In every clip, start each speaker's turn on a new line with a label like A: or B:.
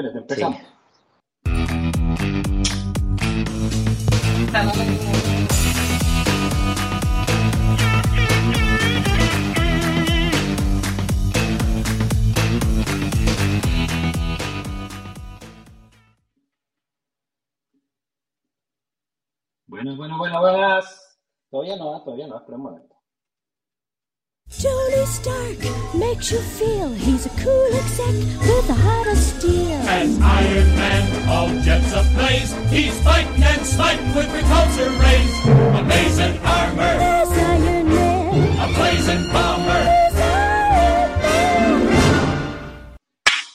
A: Espérate, empezamos. Bueno, bueno, bueno, buenas. Todavía no, todavía no, espera un momento. Tony Stark makes you feel he's a cool exec with a heart of steel. As Iron Man, all jets ablaze, he's fighting and smiting with repulsor rays. Amazing armor. There's Iron Man. A blazing bomber. Iron Man.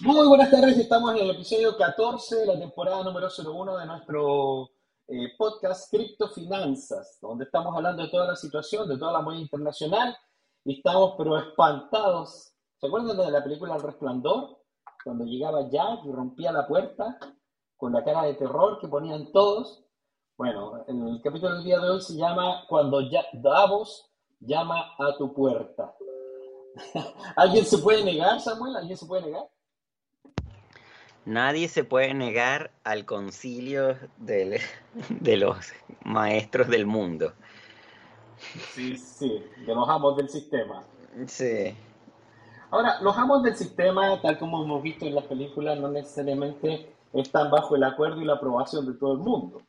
A: Muy buenas tardes, estamos en el episodio 14 de la temporada número 01 de nuestro eh, podcast Criptofinanzas, donde estamos hablando de toda la situación, de toda la moneda internacional y estamos pero espantados. ¿Se acuerdan de la película El Resplandor? Cuando llegaba Jack y rompía la puerta con la cara de terror que ponían todos. Bueno, el capítulo del día de hoy se llama Cuando Davos llama a tu puerta. ¿Alguien se puede negar, Samuel? ¿Alguien se puede negar?
B: Nadie se puede negar al concilio de los maestros del mundo.
A: Sí, sí, de los amos del sistema.
B: Sí.
A: Ahora, los amos del sistema, tal como hemos visto en las películas, no necesariamente están bajo el acuerdo y la aprobación de todo el mundo.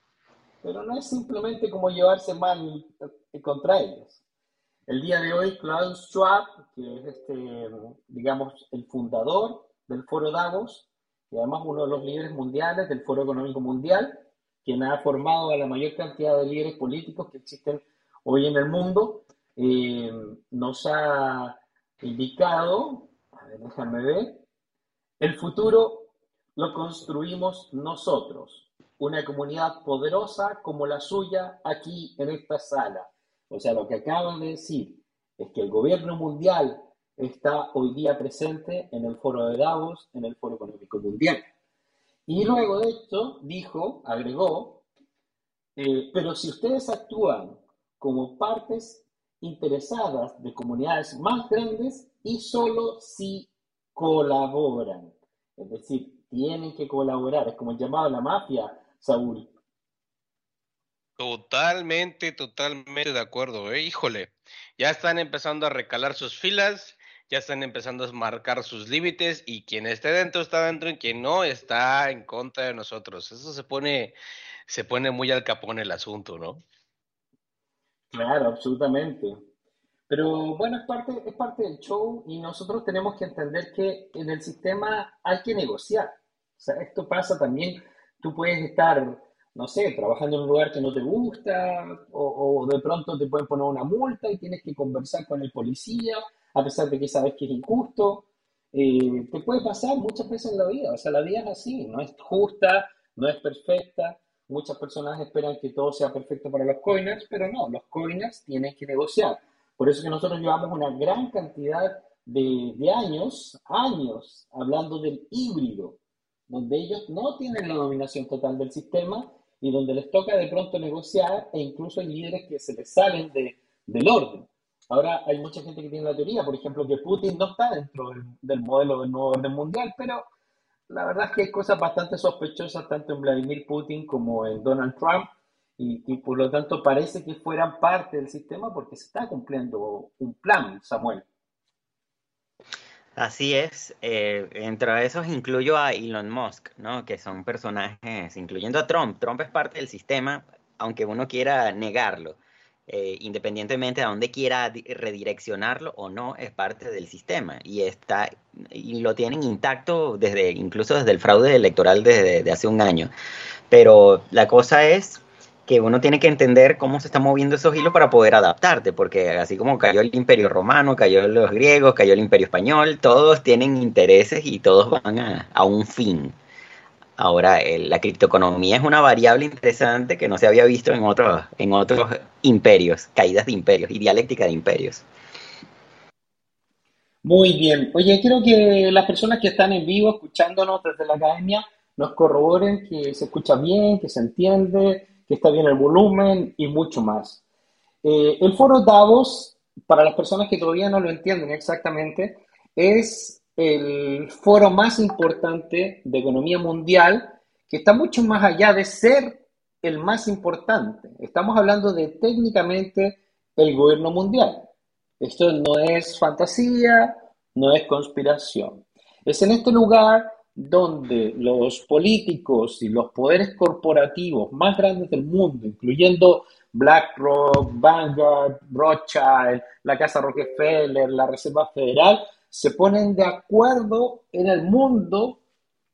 A: Pero no es simplemente como llevarse mal contra ellos. El día de hoy, Klaus Schwab, que es este, digamos, el fundador del Foro Davos, y además uno de los líderes mundiales del Foro Económico Mundial, quien ha formado a la mayor cantidad de líderes políticos que existen hoy en el mundo, eh, nos ha indicado, déjame ver, el futuro lo construimos nosotros, una comunidad poderosa como la suya aquí en esta sala. O sea, lo que acaban de decir es que el gobierno mundial está hoy día presente en el foro de Davos, en el foro económico mundial. Y luego de esto dijo, agregó, eh, pero si ustedes actúan como partes interesadas de comunidades más grandes y solo si colaboran. Es decir, tienen que colaborar. Es como el llamado la mafia, Saúl.
C: Totalmente, totalmente de acuerdo. ¿eh? Híjole, ya están empezando a recalar sus filas, ya están empezando a marcar sus límites y quien esté dentro está dentro y quien no está en contra de nosotros. Eso se pone, se pone muy al capón el asunto, ¿no?
A: Claro, absolutamente. Pero bueno, es parte, es parte del show y nosotros tenemos que entender que en el sistema hay que negociar. O sea, esto pasa también, tú puedes estar, no sé, trabajando en un lugar que no te gusta o, de pronto te pueden poner una multa y tienes que conversar con el policía a pesar de que sabes que es injusto. Eh, te puede pasar muchas veces en la vida, o sea, la vida es así, no es justa, no es perfecta, Muchas personas esperan que todo sea perfecto para los coiners, pero no, los coiners tienen que negociar. Por eso que nosotros llevamos una gran cantidad de, de años, años, hablando del híbrido, donde ellos no tienen la dominación total del sistema y donde les toca de pronto negociar e incluso hay líderes que se les salen de, del orden. Ahora hay mucha gente que tiene la teoría, por ejemplo, que Putin no está dentro del, del modelo del nuevo orden mundial, pero la verdad es que hay cosas bastante sospechosas tanto en Vladimir Putin como en Donald Trump y, por lo tanto parece que fueran parte del sistema porque se está cumpliendo un plan, Samuel.
B: Así es, eh, entre esos incluyo a Elon Musk, ¿no? que son personajes, incluyendo a Trump. Trump es parte del sistema, aunque uno quiera negarlo. Eh, independientemente de dónde quiera redireccionarlo o no, es parte del sistema y está y lo tienen intacto desde incluso desde el fraude electoral desde hace un año. Pero la cosa es que uno tiene que entender cómo se están moviendo esos hilos para poder adaptarte, porque así como cayó el imperio romano, cayó los griegos, cayó el imperio español, todos tienen intereses y todos van a, a un fin. Ahora, la criptoeconomía es una variable interesante que no se había visto en otros, en otros imperios, caídas de imperios y dialéctica de imperios.
A: Muy bien. Oye, quiero que las personas que están en vivo escuchándonos desde la academia nos corroboren que se escucha bien, que se entiende, que está bien el volumen y mucho más. Eh, el foro Davos, para las personas que todavía no lo entienden exactamente, es el foro más importante de economía mundial, que está mucho más allá de ser el más importante. Estamos hablando de técnicamente el gobierno mundial. Esto no es fantasía, no es conspiración. Es en este lugar donde los políticos y los poderes corporativos más grandes del mundo, incluyendo BlackRock, Vanguard, Rothschild, la Casa Rockefeller, la Reserva Federal, se ponen de acuerdo en el mundo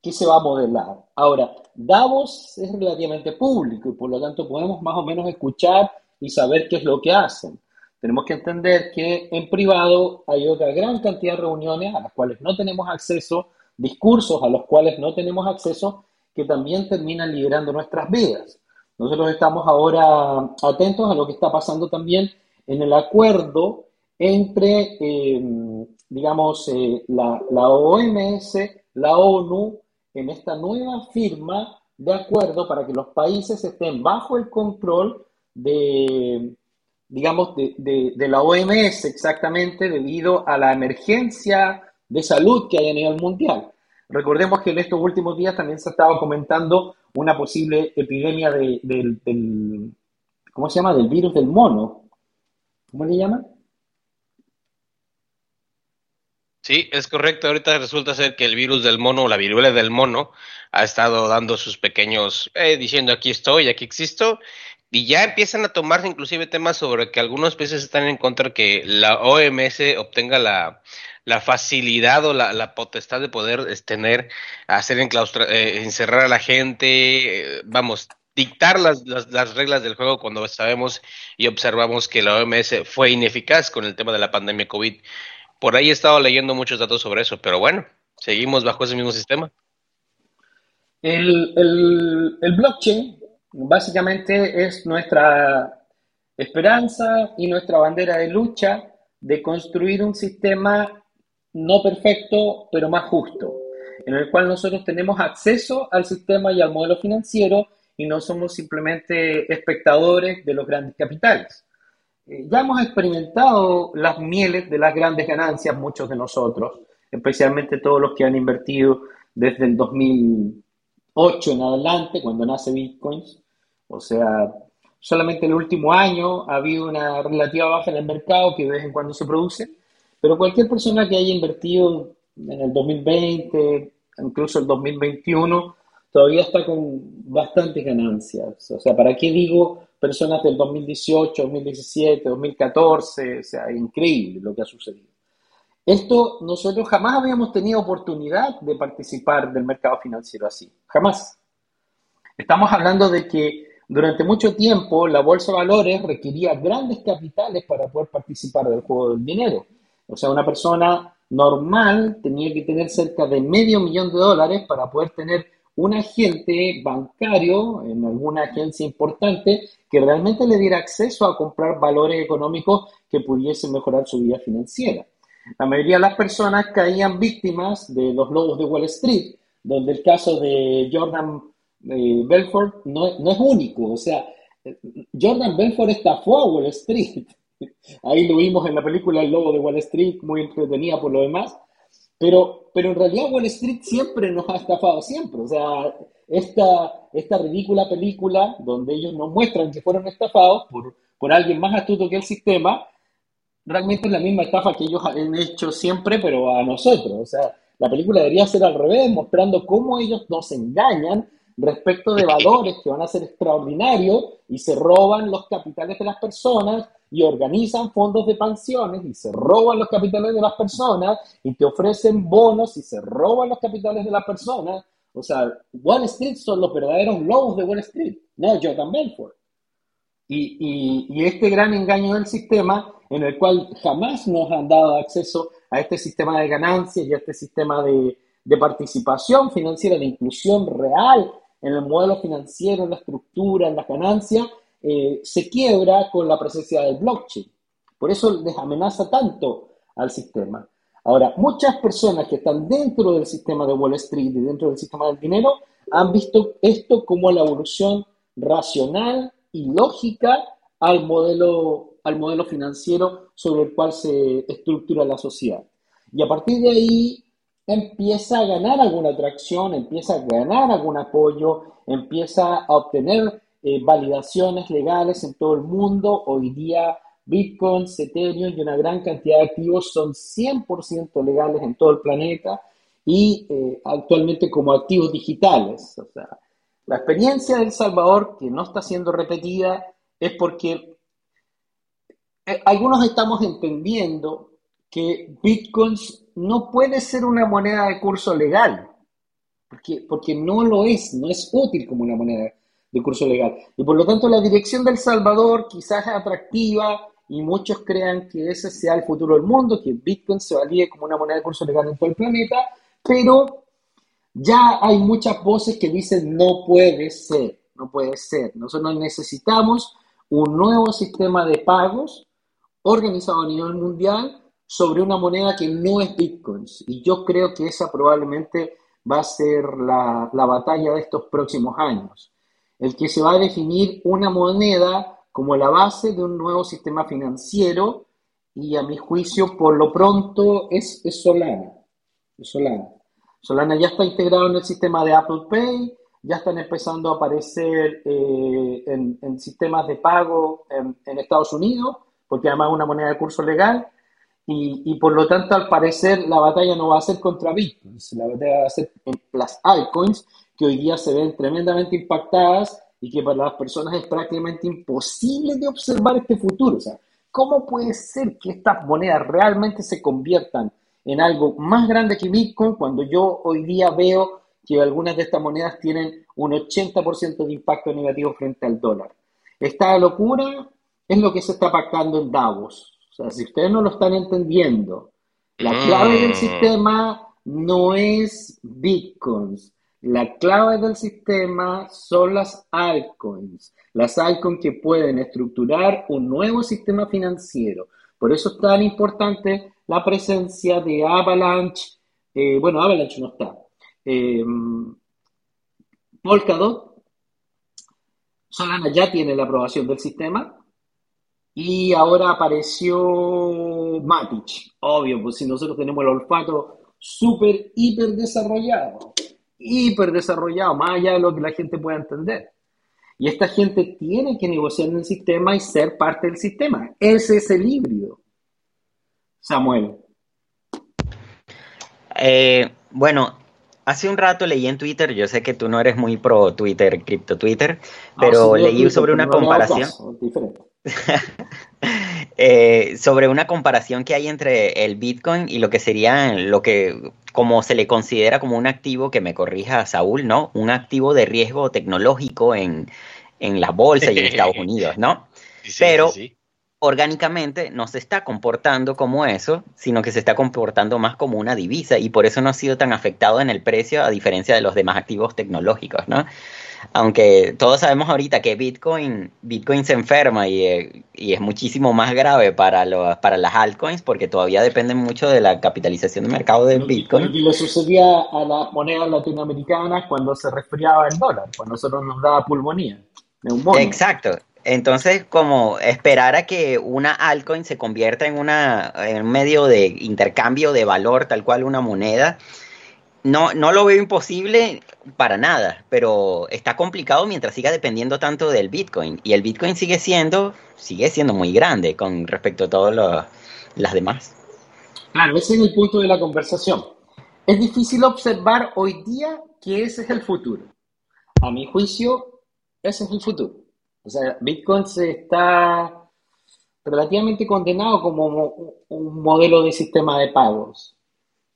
A: que se va a modelar. Ahora, Davos es relativamente público y por lo tanto podemos más o menos escuchar y saber qué es lo que hacen. Tenemos que entender que en privado hay otra gran cantidad de reuniones a las cuales no tenemos acceso, discursos a los cuales no tenemos acceso, que también terminan liderando nuestras vidas. Nosotros estamos ahora atentos a lo que está pasando también en el acuerdo entre eh, digamos, eh, la, la, OMS, la ONU, en esta nueva firma de acuerdo para que los países estén bajo el control de, digamos, de, de, la OMS exactamente debido a la emergencia de salud que hay a nivel mundial. Recordemos que en estos últimos días también se estaba comentando una posible epidemia de, del, ¿cómo se llama? Del virus del mono. ¿Cómo le llaman?
C: Sí, es correcto. Ahorita resulta ser que el virus del mono la viruela del mono ha estado dando sus pequeños, eh, diciendo aquí estoy, aquí existo, y ya empiezan a tomarse inclusive temas sobre que algunos países están en contra que la OMS obtenga la, facilidad o la, potestad de poder tener, hacer enclaustra, eh, encerrar a la gente, eh, vamos, dictar las, las, las, reglas del juego cuando sabemos y observamos que la OMS fue ineficaz con el tema de la pandemia COVID. Por ahí he estado leyendo muchos datos sobre eso, pero bueno, seguimos bajo ese mismo sistema.
A: El, blockchain básicamente es nuestra esperanza y nuestra bandera de lucha de construir un sistema no perfecto, pero más justo, en el cual nosotros tenemos acceso al sistema y al modelo financiero y no somos simplemente espectadores de los grandes capitales. Eh, ya hemos experimentado las mieles de las grandes ganancias, muchos de nosotros, especialmente todos los que han invertido desde el 2008 en adelante, cuando nace Bitcoin. O sea, solamente el último año ha habido una relativa baja en el mercado que de vez en cuando se produce, pero cualquier persona que haya invertido en el 2020, incluso el 2021, todavía está con bastantes ganancias. O sea, ¿para qué digo personas del 2018, 2017, 2014, o sea, increíble lo que ha sucedido. Esto nosotros jamás habíamos tenido oportunidad de participar del mercado financiero así, jamás. Estamos hablando de que durante mucho tiempo la bolsa de valores requería grandes capitales para poder participar del juego del dinero. O sea, una persona normal tenía que tener cerca de medio millón de dólares para poder tener un agente bancario en alguna agencia importante que realmente le diera acceso a comprar valores económicos que pudiesen mejorar su vida financiera. La mayoría de las personas caían víctimas de los lobos de Wall Street, donde el caso de Jordan eh, Belfort no, no es único. O sea, Jordan Belfort estafó a Wall Street. Ahí lo vimos en la película El Lobo de Wall Street, muy entretenida por lo demás. Pero, pero en realidad Wall Street siempre nos ha estafado, siempre. O sea, esta, esta ridícula película donde ellos nos muestran que fueron estafados por, por alguien más astuto que el sistema, realmente es la misma estafa que ellos han hecho siempre, pero a nosotros. O sea, la película debería ser al revés, mostrando cómo ellos nos engañan respecto de valores que van a ser extraordinarios y se roban los capitales de las personas y organizan fondos de pensiones y se roban los capitales de las personas y te ofrecen bonos y se roban los capitales de las personas. O sea, Wall Street son los verdaderos lobos de Wall Street, no Jordan Belfort. Y, y, y este gran engaño del sistema en el cual jamás nos han dado acceso a este sistema de ganancias y a este sistema de, de participación financiera, de inclusión real en el modelo financiero, en la estructura, en las ganancias, eh, se quiebra con la presencia del blockchain. Por eso les amenaza tanto al sistema. Ahora, muchas personas que están dentro del sistema de Wall Street y dentro del sistema del dinero han visto esto como la evolución racional y lógica al modelo, al modelo financiero sobre el cual se estructura la sociedad. Y a partir de ahí empieza a ganar alguna atracción, empieza a ganar algún apoyo, empieza a obtener eh, validaciones legales en todo el mundo. Hoy día Bitcoin, Ethereum y una gran cantidad de activos son 100% legales en todo el planeta y eh, actualmente como activos digitales. O sea, la experiencia de El Salvador, que no está siendo repetida, es porque eh, algunos estamos entendiendo que Bitcoin no puede ser una moneda de curso legal, porque, porque no lo es, no es útil como una moneda de curso legal. Y por lo tanto la dirección del Salvador quizás es atractiva y muchos crean que ese sea el futuro del mundo, que Bitcoin se valide como una moneda de curso legal en todo el planeta, pero ya hay muchas voces que dicen no puede ser, no puede ser. Nosotros necesitamos un nuevo sistema de pagos organizado a nivel mundial sobre una moneda que no es Bitcoin. Y yo creo que esa probablemente va a ser la, la batalla de estos próximos años. El que se va a definir una moneda como la base de un nuevo sistema financiero y a mi juicio por lo pronto es, Solana. Solana. Solana ya está integrado en el sistema de Apple Pay, ya están empezando a aparecer eh, en, sistemas de pago en, Estados Unidos, porque además es una moneda de curso legal, y, por lo tanto, al parecer, la batalla no va a ser contra Bitcoin, la batalla va a ser en las altcoins, que hoy día se ven tremendamente impactadas y que para las personas es prácticamente imposible de observar este futuro. O sea, ¿cómo puede ser que estas monedas realmente se conviertan en algo más grande que Bitcoin cuando yo hoy día veo que algunas de estas monedas tienen un 80% de impacto negativo frente al dólar. Esta locura es lo que se está pactando en Davos. O sea, si ustedes no lo están entendiendo, la clave del mm. sistema no es bitcoins. La clave del sistema son las altcoins. Las altcoins que pueden estructurar un nuevo sistema financiero. Por eso es tan importante la presencia de Avalanche. Eh, bueno, Avalanche no está. Eh, Polkadot. Solana ya tiene la aprobación del sistema. Y ahora apareció Matic. Obvio, pues si nosotros tenemos el olfato súper, hiper desarrollado. Hiper desarrollado, más allá de lo que la gente pueda entender. Y esta gente tiene que negociar en el sistema y ser parte del sistema. Ese es el híbrido. Samuel.
B: Eh, bueno, hace un rato leí en Twitter, yo sé que tú no eres muy pro Twitter, cripto Twitter, ah, pero leí sobre una comparación. Eh, sobre una comparación que hay entre el Bitcoin y lo que sería lo que como se le considera como un activo que me corrija Saúl, ¿no? Un activo de riesgo tecnológico en, en la bolsa y en Estados Unidos, ¿no? Pero orgánicamente no se está comportando como eso, sino que se está comportando más como una divisa y por eso no ha sido tan afectado en el precio a diferencia de los demás activos tecnológicos, ¿no? Aunque todos sabemos ahorita que Bitcoin, Bitcoin se enferma y, es muchísimo más grave para, los, para las altcoins porque todavía dependen mucho de la capitalización de mercado de Bitcoin.
A: Y le sucedía a las monedas latinoamericanas cuando se resfriaba el dólar, cuando nosotros nos daba pulmonía.
B: Exacto, entonces, como esperar a que una altcoin se convierta en, una, en un medio de intercambio de valor, tal cual una moneda, no, no lo veo imposible para nada, pero está complicado mientras siga dependiendo tanto del Bitcoin. Y el Bitcoin sigue siendo, sigue siendo muy grande con respecto a todas las demás.
A: Claro, ese es el punto de la conversación. Es difícil observar hoy día que ese es el futuro. A mi juicio, ese es el futuro. O sea, Bitcoin se está relativamente condenado como un modelo de sistema de pagos.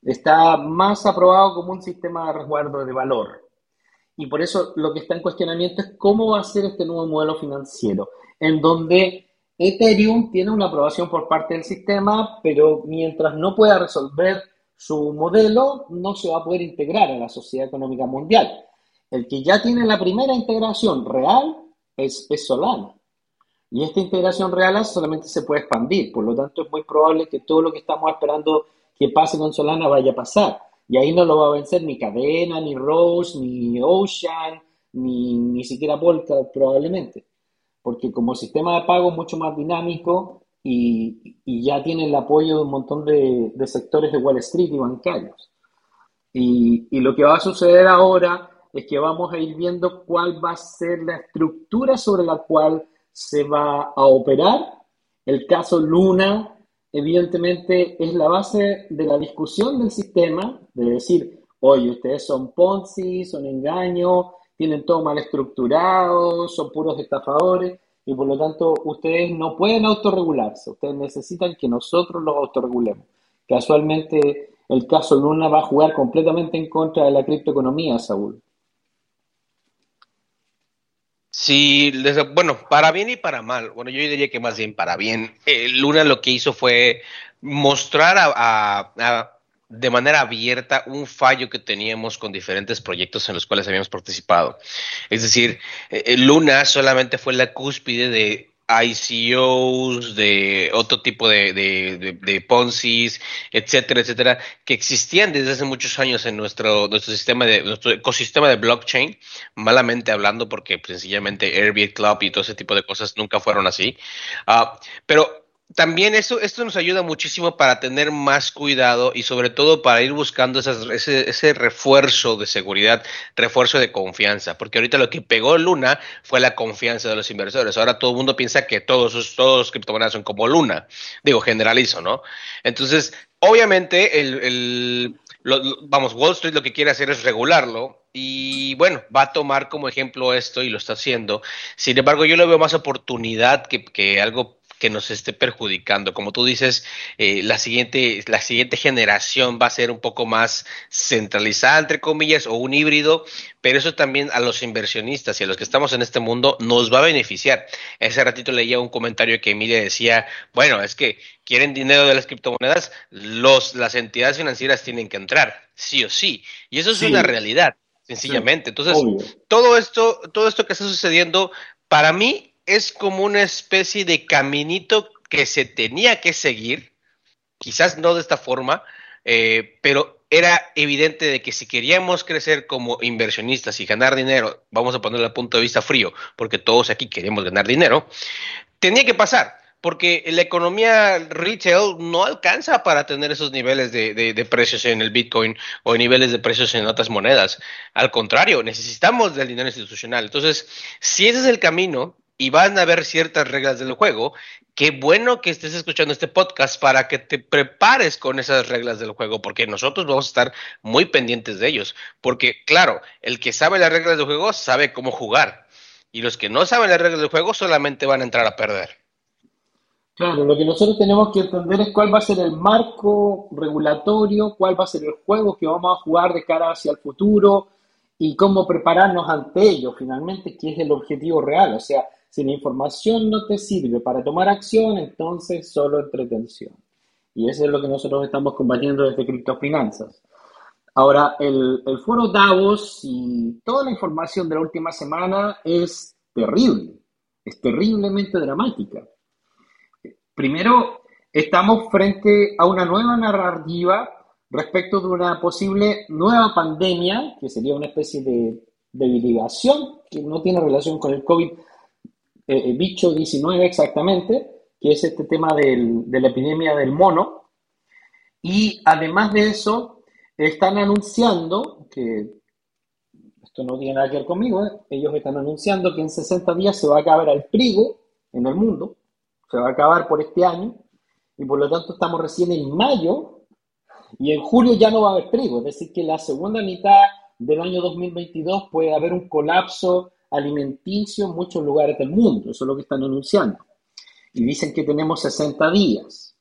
A: Está más aprobado como un sistema de resguardo de valor. Y por eso lo que está en cuestionamiento es cómo va a ser este nuevo modelo financiero, en donde Ethereum tiene una aprobación por parte del sistema, pero mientras no pueda resolver su modelo, no se va a poder integrar a la sociedad económica mundial. El que ya tiene la primera integración real es, Solana. Y esta integración real solamente se puede expandir, por lo tanto es muy probable que todo lo que estamos esperando que pase con Solana vaya a pasar. Y ahí no lo va a vencer ni Cadena, ni Rose, ni Ocean, ni, ni siquiera Polka probablemente. Porque como sistema de pago mucho más dinámico y, ya tiene el apoyo de un montón de, de sectores de Wall Street y bancarios. Y, y, lo que va a suceder ahora es que vamos a ir viendo cuál va a ser la estructura sobre la cual se va a operar. El caso Luna, evidentemente, es la base de la discusión del sistema, de decir, oye, ustedes son Ponzi, son engaños, tienen todo mal estructurado, son puros estafadores y por lo tanto ustedes no pueden autorregularse, ustedes necesitan que nosotros los autorregulemos. Casualmente el caso Luna va a jugar completamente en contra de la criptoeconomía, Saúl.
C: Sí, bueno, para bien y para mal. Bueno, yo diría que más bien para bien. Eh, Luna lo que hizo fue mostrar a de manera abierta un fallo que teníamos con diferentes proyectos en los cuales habíamos participado. Es decir, eh, eh, Luna solamente fue la cúspide de ICOs, de otro tipo de, de, de, Ponzi's, etcétera, etcétera, que existían desde hace muchos años en nuestro, nuestro sistema de, nuestro ecosistema de blockchain, malamente hablando, porque sencillamente Airbnb Club y todo ese tipo de cosas nunca fueron así. Uh, pero también eso, esto nos ayuda muchísimo para tener más cuidado y sobre todo para ir buscando ese, ese, refuerzo de seguridad, refuerzo de confianza, porque ahorita lo que pegó Luna fue la confianza de los inversores. Ahora todo el mundo piensa que todos, todos los criptomonedas son como Luna. Digo, generalizo, ¿no? Entonces, obviamente, el, el vamos, Wall Street lo que quiere hacer es regularlo y bueno, va a tomar como ejemplo esto y lo está haciendo. Sin embargo, yo le veo más oportunidad que, que algo que nos esté perjudicando. Como tú dices, eh, la, siguiente, la siguiente generación va a ser un poco más centralizada, entre comillas, o un híbrido, pero eso también a los inversionistas y a los que estamos en este mundo nos va a beneficiar. Ese ratito leía un comentario que Emilia decía, bueno, es que quieren dinero de las criptomonedas, los, las entidades financieras tienen que entrar, sí o sí. Y eso es una realidad, sencillamente. Entonces, todo esto, todo esto que está sucediendo, para mí es como una especie de caminito que se tenía que seguir, quizás no de esta forma, eh, pero era evidente de que si queríamos crecer como inversionistas y ganar dinero, vamos a ponerlo a punto de vista frío, porque todos aquí queremos ganar dinero, tenía que pasar porque la economía retail no alcanza para tener esos niveles de, de, precios en el Bitcoin o niveles de precios en otras monedas. Al contrario, necesitamos del dinero institucional. Entonces, si ese es el camino, y van a haber ciertas reglas del juego. Qué bueno que estés escuchando este podcast para que te prepares con esas reglas del juego, porque nosotros vamos a estar muy pendientes de ellos. Porque, claro, el que sabe las reglas del juego sabe cómo jugar. Y los que no saben las reglas del juego solamente van a entrar a perder.
A: Claro, lo que nosotros tenemos que entender es cuál va a ser el marco regulatorio, cuál va a ser el juego que vamos a jugar de cara hacia el futuro y cómo prepararnos ante ello, finalmente, que es el objetivo real. O sea, si la información no te sirve para tomar acción, entonces solo entretención. Y eso es lo que nosotros estamos combatiendo desde Criptofinanzas. Ahora, el, el foro Davos y toda la información de la última semana es terrible, es terriblemente dramática. Primero, estamos frente a una nueva narrativa respecto de una posible nueva pandemia, que sería una especie de debiligación que no tiene relación con el COVID, eh, eh, bicho 19 exactamente, que es este tema de la epidemia del mono. Y además de eso, están anunciando que, esto no tiene nada que ver conmigo, ¿eh? ellos están anunciando que en 60 días se va a acabar el trigo en el mundo, se va a acabar por este año, y por lo tanto estamos recién en mayo, y en julio ya no va a haber trigo, es decir, que la segunda mitad del año 2022 puede haber un colapso alimenticio en muchos lugares del mundo. Eso es lo que están anunciando. Y dicen que tenemos 60 días.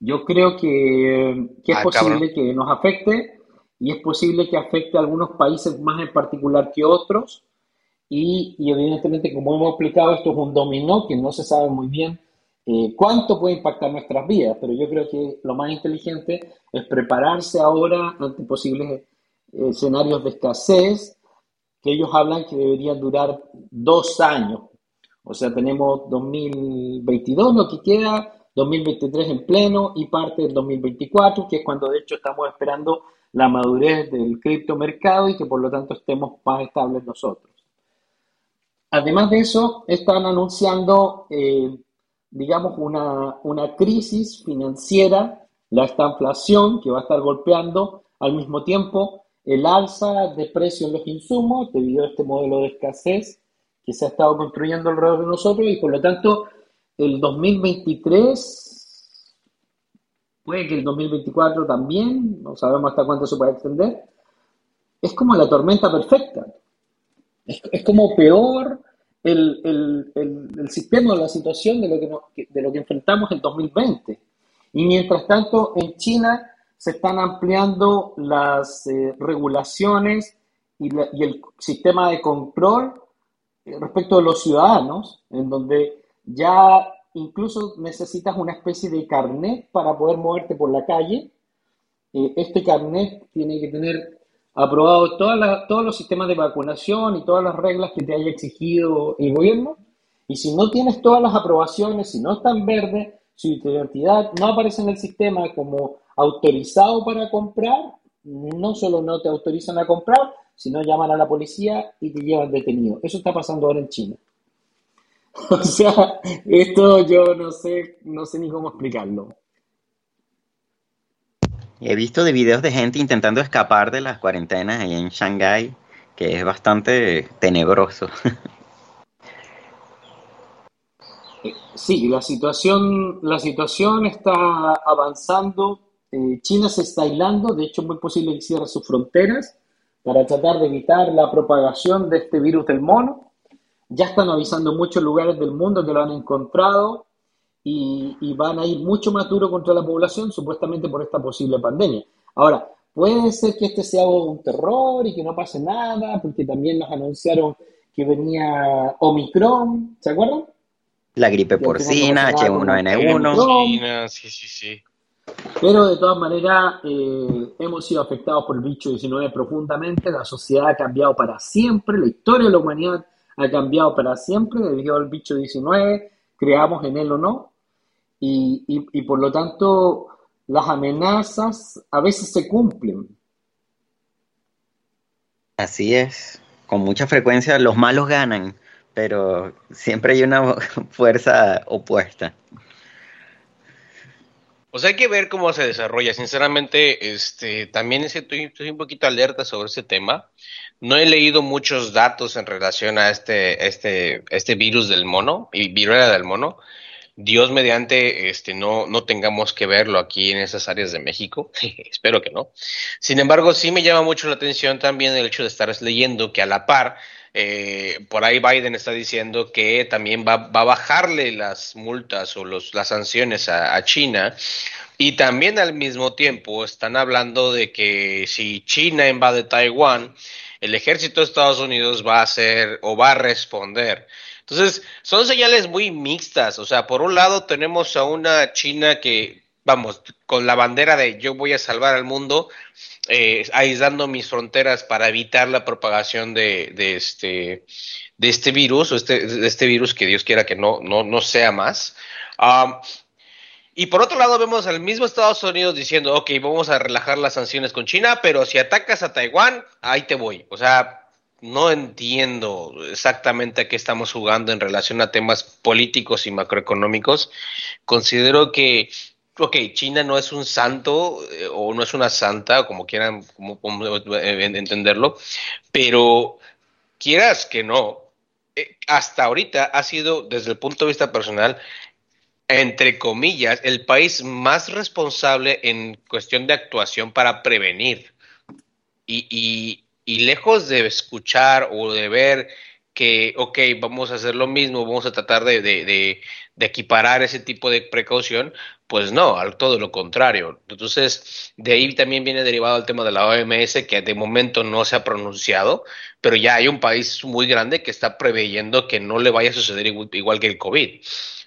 A: Yo creo que, es ah, posible que nos afecte y es posible que afecte a algunos países más en particular que otros. Y, evidentemente, como hemos explicado, esto es un dominó que no se sabe muy bien eh, cuánto puede impactar nuestras vidas, pero yo creo que lo más inteligente es prepararse ahora ante posibles eh, escenarios de escasez que ellos hablan que deberían durar dos años. O sea, tenemos 2022, lo que queda, 2023 en pleno y parte del 2024, que es cuando de hecho estamos esperando la madurez del criptomercado y que por lo tanto estemos más estables nosotros. Además de eso, están anunciando, eh, digamos, una, una crisis financiera, la inflación que va a estar golpeando Al mismo tiempo, el alza de precios en los insumos debido a este modelo de escasez que se ha estado construyendo alrededor de nosotros y por lo tanto el 2023, puede que el 2024 también, no sabemos hasta cuánto se puede extender, es como la tormenta perfecta. Es, como peor el, sistema o la situación de lo, que, de lo que enfrentamos en 2020. Y mientras tanto, en China se están ampliando las eh, regulaciones y, el sistema de control eh, respecto de los ciudadanos, en donde ya incluso necesitas una especie de carnet para poder moverte por la calle. Eh, este carnet tiene que tener aprobado todos los sistemas de vacunación y todas las reglas que te haya exigido el gobierno. Y si no tienes todas las aprobaciones, si no está en verde, si tu identidad no aparece en el sistema como autorizado para comprar, no solo no te autorizan a comprar, sino llaman a la policía y te llevan detenido. Eso está pasando ahora en China. O sea, esto yo no sé, no sé ni cómo explicarlo.
B: He visto de videos de gente intentando escapar de las cuarentenas ahí en Shanghái, que es bastante tenebroso.
A: Sí, la situación, la situación está avanzando. Eh, China se está aislando, de hecho es muy posible que cierre sus fronteras para tratar de evitar la propagación de este virus del mono. Ya están avisando muchos lugares del mundo que lo han encontrado y, van a ir mucho más duro contra la población, supuestamente por esta posible pandemia. Ahora, puede ser que este sea un terror y que no pase nada, porque también nos anunciaron que venía Omicron, ¿se acuerdan?
B: La gripe porcina, H1N1.
C: Sí, sí, sí.
A: Pero de todas maneras, eh, hemos sido afectados por el bicho 19 profundamente, la sociedad ha cambiado para siempre, la historia de la humanidad ha cambiado para siempre debido al bicho 19, creamos en él o no, y, y por lo tanto las amenazas a veces se cumplen.
B: Así es, con mucha frecuencia los malos ganan, pero siempre hay una fuerza opuesta.
C: Pues hay que ver cómo se desarrolla. Sinceramente, este, también estoy, un poquito alerta sobre ese tema. No he leído muchos datos en relación a este, este, este virus del mono y viruela del mono. Dios mediante, este, no, no tengamos que verlo aquí en esas áreas de México. Espero que no. Sin embargo, sí me llama mucho la atención también el hecho de estar leyendo que a la par eh, por ahí Biden está diciendo que también va, a bajarle las multas o los, las sanciones a, China. Y también al mismo tiempo están hablando de que si China invade Taiwán, el ejército de Estados Unidos va a hacer o va a responder. Entonces, son señales muy mixtas. O sea, por un lado tenemos a una China que, vamos, con la bandera de yo voy a salvar al mundo, eh, aislando mis fronteras para evitar la propagación de, este, de este virus, o este, de este virus que Dios quiera que no, no, no sea más. y por otro lado vemos al mismo Estados Unidos diciendo, ok, vamos a relajar las sanciones con China, pero si atacas a Taiwán, ahí te voy. O sea, no entiendo exactamente a qué estamos jugando en relación a temas políticos y macroeconómicos. Considero que ok, China no es un santo eh, o no es una santa, como quieran como, eh, entenderlo, pero quieras que no, eh, hasta ahorita ha sido, desde el punto de vista personal, entre comillas, el país más responsable en cuestión de actuación para prevenir. Y, lejos de escuchar o de ver que, ok, vamos a hacer lo mismo, vamos a tratar de, equiparar ese tipo de precaución, pues no, al todo lo contrario. Entonces, de ahí también viene derivado el tema de la OMS, que de momento no se ha pronunciado, pero ya hay un país muy grande que está preveyendo que no le vaya a suceder igual, que el COVID.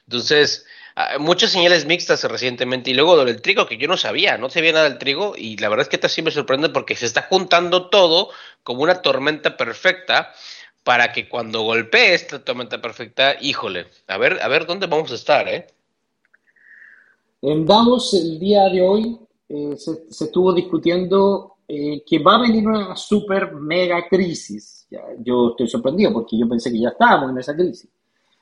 C: Entonces, ah, muchas señales mixtas recientemente y luego del trigo que yo no sabía, no sabía nada del trigo y la verdad es que esta sí me sorprende porque se está juntando todo como una tormenta perfecta para que cuando golpee esta tormenta perfecta, híjole, a ver, a ver dónde vamos a estar, ¿eh?
A: En Davos el día de hoy eh, se, estuvo discutiendo eh, que va a venir una super mega crisis. yo estoy sorprendido porque yo pensé que ya estábamos en esa crisis.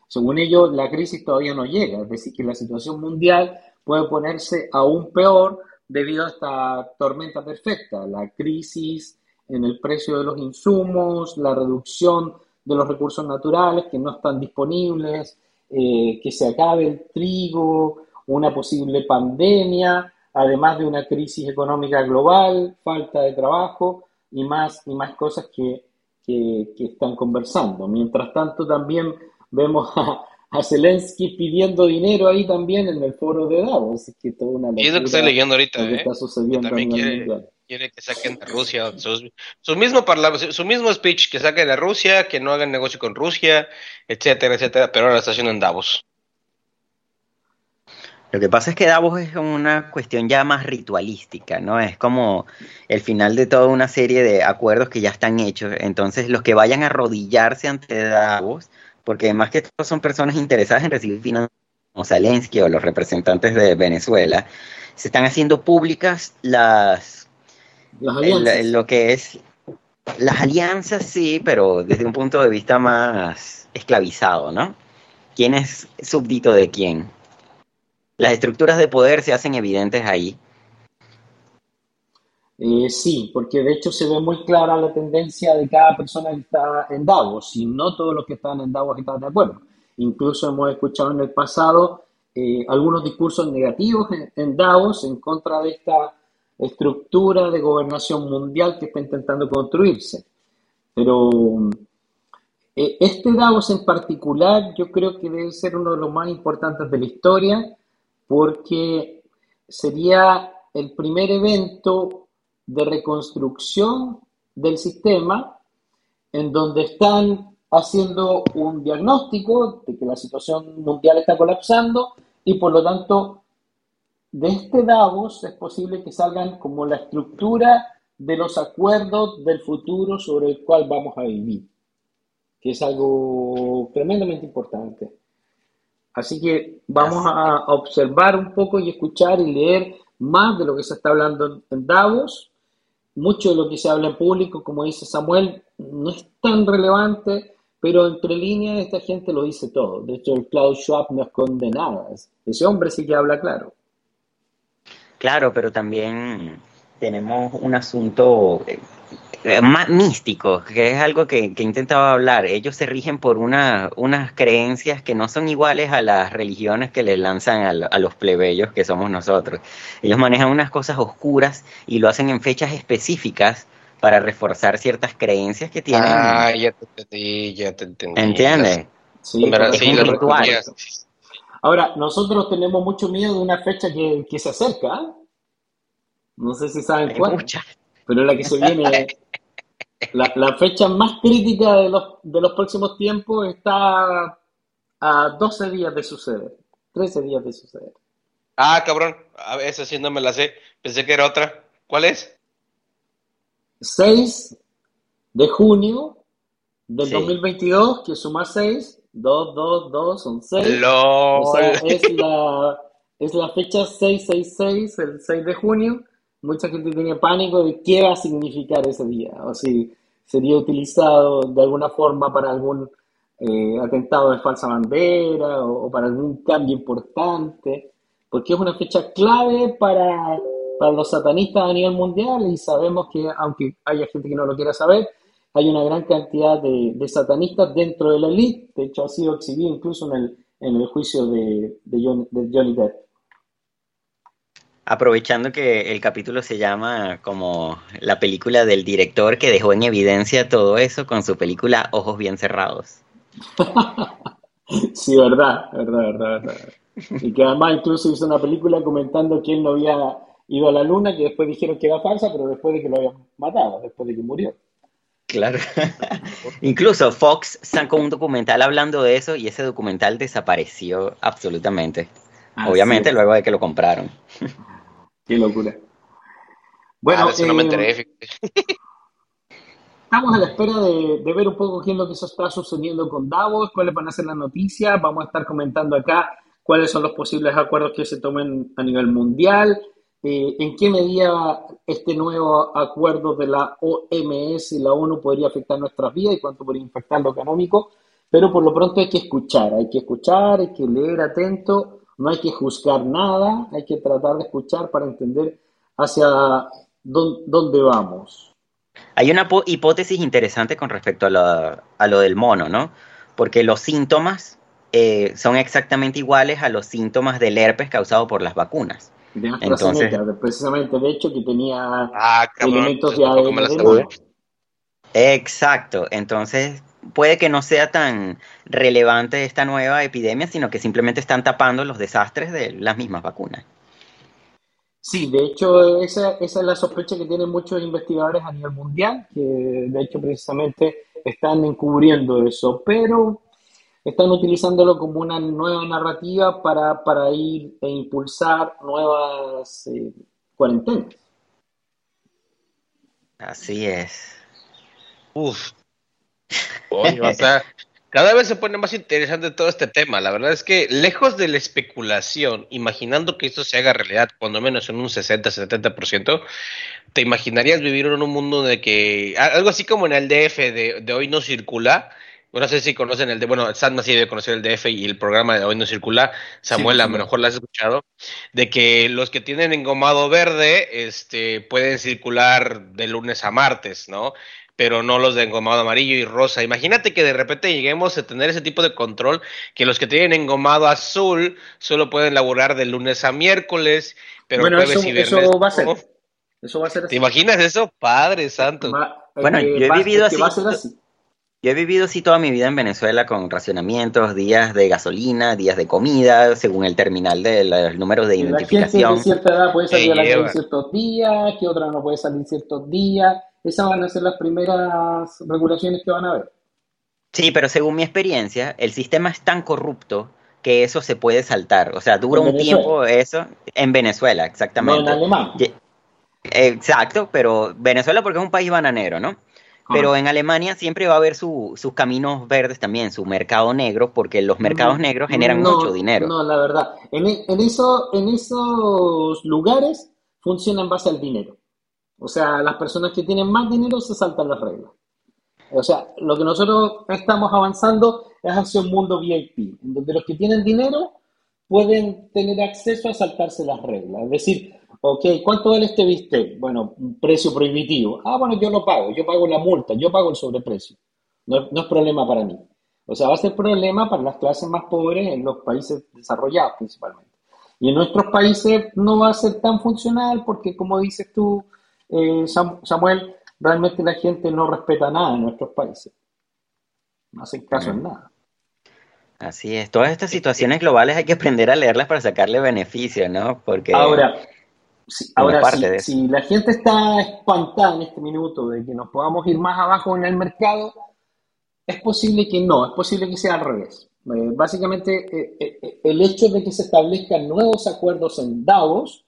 A: Según ellos, la crisis todavía no llega, es decir, que la situación mundial puede ponerse aún peor debido a esta tormenta perfecta, la crisis en el precio de los insumos, la reducción de los recursos naturales que no están disponibles, eh, que se acabe el trigo, una posible pandemia, además de una crisis económica global, falta de trabajo y más, y más cosas que, que, están conversando. Mientras tanto, también vemos a, a, Zelensky pidiendo dinero ahí también en el foro de Davos.
C: Es que toda una y es lo que estoy leyendo ahorita, ¿eh? Está sucediendo quiere, quiere, que saquen de Rusia su, su mismo su mismo speech que saquen de Rusia, que no hagan negocio con Rusia, etcétera, etcétera, pero ahora está haciendo en Davos.
B: Lo que pasa es que Davos es una cuestión ya más ritualística, ¿no? Es como el final de toda una serie de acuerdos que ya están hechos. Entonces, los que vayan a arrodillarse ante Davos, porque además que todos son personas interesadas en recibir finanzas, como Zelensky o los representantes de Venezuela, se están haciendo públicas las, las lo que es las alianzas, sí, pero desde un punto de vista más esclavizado, ¿no? ¿Quién es súbdito de quién? Las estructuras de poder se hacen evidentes ahí.
A: Eh, sí, porque de hecho se ve muy clara la tendencia de cada persona que está en Davos, y no todos los que están en Davos están de acuerdo. Incluso hemos escuchado en el pasado eh, algunos discursos negativos en, Davos en contra de esta estructura de gobernación mundial que está intentando construirse. Pero eh, este Davos en particular yo creo que debe ser uno de los más importantes de la historia porque sería el primer evento de reconstrucción del sistema en donde están haciendo un diagnóstico de que la situación mundial está colapsando y por lo tanto de este Davos es posible que salgan como la estructura de los acuerdos del futuro sobre el cual vamos a vivir, que es algo tremendamente importante. Así que vamos a observar un poco y escuchar y leer más de lo que se está hablando en Davos. Mucho de lo que se habla en público, como dice Samuel, no es tan relevante, pero entre líneas esta gente lo dice todo. De hecho, el Klaus Schwab no esconde nada. Ese hombre sí que habla claro.
B: Claro, pero también tenemos un asunto eh, más místico, que es algo que, que intentaba hablar. Ellos se rigen por una, unas creencias que no son iguales a las religiones que le lanzan a, los plebeyos que somos nosotros. Ellos manejan unas cosas oscuras y lo hacen en fechas específicas para reforzar ciertas creencias que tienen.
C: Ah, ya te entendí, ya te entendí.
B: ¿Entiendes?
A: Sí, Ahora, nosotros tenemos mucho miedo de una fecha que, que se acerca. No sé si saben cuál. Pero la que se viene La, fecha más crítica de los, de los próximos tiempos está a 12 días de suceder, 13 días de suceder.
C: Ah, cabrón, a esa sí no me la sé, pensé que era otra. ¿Cuál es?
A: 6 de junio del 2022, que suma 6, 2, 2, 2, son 6. O sea, es la, es la fecha 666, el 6 de junio mucha gente tiene pánico de qué va a significar ese día, o si sería utilizado de alguna forma para algún eh, atentado de falsa bandera o, para algún cambio importante, porque es una fecha clave para, para los satanistas a nivel mundial y sabemos que, aunque haya gente que no lo quiera saber, hay una gran cantidad de, satanistas dentro de la elite, de hecho ha sido exhibido incluso en el, en el juicio de, de, de Johnny Depp
B: aprovechando que el capítulo se llama como la película del director que dejó en evidencia todo eso con su película Ojos bien cerrados.
A: sí, verdad, verdad, verdad, verdad. Y que además incluso hizo una película comentando que él no había ido a la luna, que después dijeron que era falsa, pero después de que lo habían matado, después de que murió.
B: Claro. Incluso Fox sacó un documental hablando de eso y ese documental desapareció absolutamente. Obviamente luego de que lo compraron.
A: Qué locura. Bueno,
C: ah, no me eh,
A: estamos a la espera de, ver un poco qué es lo que se está sucediendo con Davos, cuáles van a ser las noticias. Vamos a estar comentando acá cuáles son los posibles acuerdos que se tomen a nivel mundial, eh, en qué medida este nuevo acuerdo de la OMS y la ONU podría afectar nuestras vidas y cuánto podría impactar lo económico. Pero por lo pronto hay que escuchar, hay que escuchar, hay que leer atento no hay que juzgar nada, hay que tratar de escuchar para entender hacia dónde vamos.
B: Hay una hipótesis interesante con respecto a lo, a lo del mono, ¿no? Porque los síntomas eh, son exactamente iguales a los síntomas del herpes causado por las vacunas.
A: De Entonces, precisamente de hecho que tenía ah, elementos de ADN.
B: Exacto, entonces puede que no sea tan relevante esta nueva epidemia, sino que simplemente están tapando los desastres de las mismas vacunas.
A: Sí, de hecho, esa, esa, es la sospecha que tienen muchos investigadores a nivel mundial, que de hecho precisamente están encubriendo eso, pero están utilizándolo como una nueva narrativa para, para ir e impulsar nuevas eh, cuarentenas.
B: Así es.
C: Uf. O sea, cada vez se pone más interesante todo este tema. La verdad es que, lejos de la especulación, imaginando que esto se haga realidad, cuando menos en un 60-70%, ¿te imaginarías vivir en un mundo de que, algo así como en el DF de, hoy no circula? no sé si conocen el de, bueno, Sam sí debe conocer el DF y el programa de Hoy no circula. Samuel, a lo mejor lo has escuchado. De que los que tienen engomado verde, este, pueden circular de lunes a martes, ¿no? Pero no los de engomado amarillo y rosa. Imagínate que de repente lleguemos a tener ese tipo de control, que los que tienen engomado azul solo pueden laburar de lunes a miércoles, pero jueves y viernes.
A: Eso va a ser. Eso va a ser
C: ¿Te imaginas eso? Padre santo.
B: bueno, yo he vivido así. Yo he vivido así toda mi vida en Venezuela con racionamientos, días de gasolina, días de comida, según el terminal de los números de identificación.
A: La gente de cierta edad puede salir a la calle ciertos días, que otra no puede salir ciertos días esas van a ser las primeras regulaciones que van a haber.
B: Sí, pero según mi experiencia, el sistema es tan corrupto que eso se puede saltar. O sea, dura un tiempo eso en Venezuela, exactamente.
A: No en Alemania.
B: Exacto, pero Venezuela porque es un país bananero, ¿no? Pero en Alemania siempre va a haber sus caminos verdes también, su mercado negro, porque los mercados mm, negros generan mucho dinero.
A: No, la verdad. En, en, eso, en esos lugares funciona en base al dinero. O sea, las personas que tienen más dinero se saltan las reglas. O sea, lo que nosotros estamos avanzando es hacia un mundo VIP, en donde los que tienen dinero pueden tener acceso a saltarse las reglas. Es decir, ok, ¿cuánto vale este bistec? Bueno, un precio prohibitivo. Ah, bueno, yo lo pago, yo pago la multa, yo pago el sobreprecio. No, no es problema para mí. O sea, va a ser problema para las clases más pobres en los países desarrollados principalmente. Y en nuestros países no va a ser tan funcional porque, como dices tú, eh, Samuel, realmente la gente no respeta nada en nuestros países. No hacen caso en nada.
B: Así es, todas estas situaciones globales hay que aprender a leerlas para sacarle beneficio, ¿no? Porque
A: ahora, si, ahora si, la gente está espantada en este minuto de que nos podamos ir más abajo en el mercado, es posible que no, es posible que sea al revés. Eh, básicamente, eh, el hecho de que se establezcan nuevos acuerdos en Davos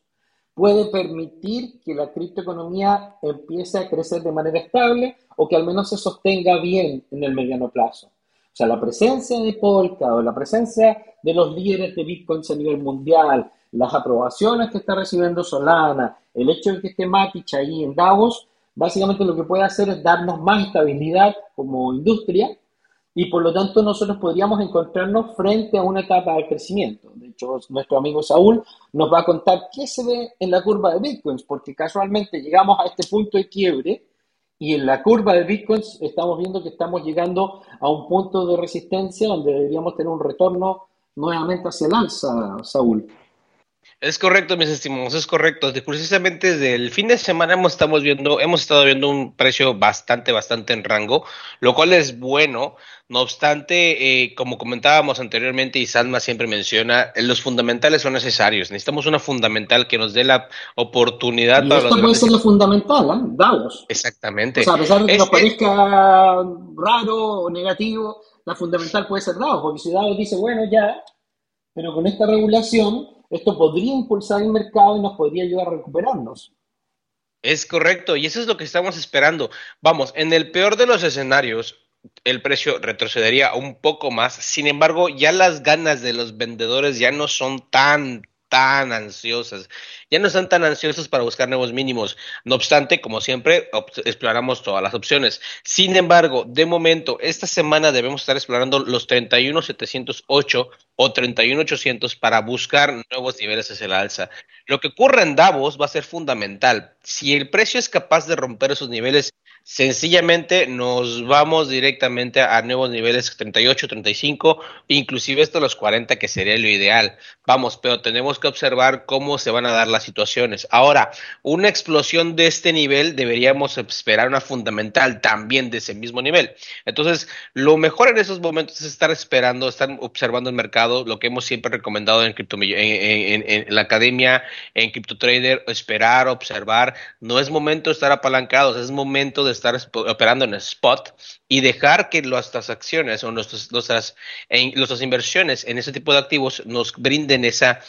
A: puede permitir que la criptoeconomía empiece a crecer de manera estable o que al menos se sostenga bien en el mediano plazo. O sea, la presencia de Polka o la presencia de los líderes de Bitcoin a nivel mundial, las aprobaciones que está recibiendo Solana, el hecho de que esté Matic ahí en Davos, básicamente lo que puede hacer es darnos más estabilidad como industria y por lo tanto nosotros podríamos encontrarnos frente a una etapa de crecimiento. De hecho, nuestro amigo Saúl nos va a contar qué se ve en la curva de bitcoins, porque casualmente llegamos a este punto de quiebre y en la curva de bitcoins estamos viendo que estamos llegando a un punto de resistencia donde deberíamos tener un retorno nuevamente hacia el alza, Saúl.
C: Es correcto, mis estimados, es correcto. Precisamente desde el fin de semana hemos, estamos viendo, hemos estado viendo un precio bastante, bastante en rango, lo cual es bueno. No obstante, eh, como comentábamos anteriormente y Salma siempre menciona, eh, los fundamentales son necesarios. Necesitamos una fundamental que nos dé la oportunidad
A: y para puede ser lo fundamental, ¿eh? Davos.
C: Exactamente.
A: O sea, a pesar de que nos parezca raro o negativo, la fundamental puede ser Davos, porque si Davos dice, bueno, ya, pero con esta regulación esto podría impulsar el mercado y nos podría ayudar a recuperarnos.
C: Es correcto, y eso es lo que estamos esperando. Vamos, en el peor de los escenarios, el precio retrocedería un poco más. Sin embargo, ya las ganas de los vendedores ya no son tan, tan ansiosas. Ya no están tan ansiosos para buscar nuevos mínimos. No obstante, como siempre, exploramos todas las opciones. Sin embargo, de momento, esta semana debemos estar explorando los 31.708 o 31.800 para buscar nuevos niveles hacia el alza. Lo que ocurre en Davos va a ser fundamental. Si el precio es capaz de romper esos niveles Sencillamente nos vamos directamente a nuevos niveles 38, 35, inclusive esto los 40 que sería lo ideal. Vamos, pero tenemos que observar cómo se van a dar las situaciones. Ahora, una explosión de este nivel deberíamos esperar una fundamental también de ese mismo nivel. Entonces, lo mejor en esos momentos es estar esperando, estar observando el mercado, lo que hemos siempre recomendado en, en, en, la academia, en CryptoTrader, esperar, observar. No es momento de estar apalancados, es momento de estar operando en spot y dejar que nuestras acciones o nuestras, nuestras, nuestras inversiones en ese tipo de activos nos brinden esa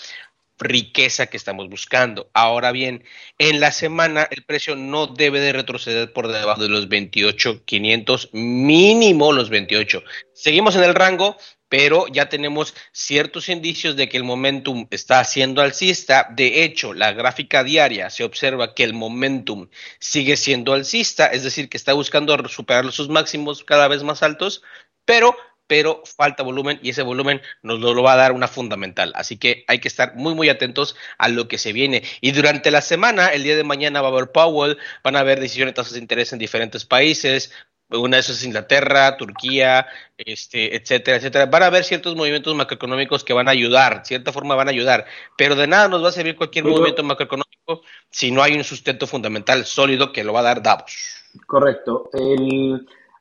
C: riqueza que estamos buscando. Ahora bien, en la semana el precio no debe de retroceder por debajo de los 28.500, mínimo los 28. Seguimos en el rango, pero ya tenemos ciertos indicios de que el momentum está siendo alcista. De hecho, la gráfica diaria se observa que el momentum sigue siendo alcista, es decir, que está buscando superar sus máximos cada vez más altos, pero pero falta volumen y ese volumen nos lo, va a dar una fundamental. Así que hay que estar muy, muy atentos a lo que se viene. Y durante la semana, el día de mañana va a haber Powell, van a haber decisiones de tasas de interés en diferentes países, una de esas es Inglaterra, Turquía, este, etcétera, etcétera. Van a haber ciertos movimientos macroeconómicos que van a ayudar, de cierta forma van a ayudar, pero de nada nos va a servir cualquier movimiento macroeconómico si no hay un sustento fundamental sólido que lo va a dar Davos.
A: Correcto.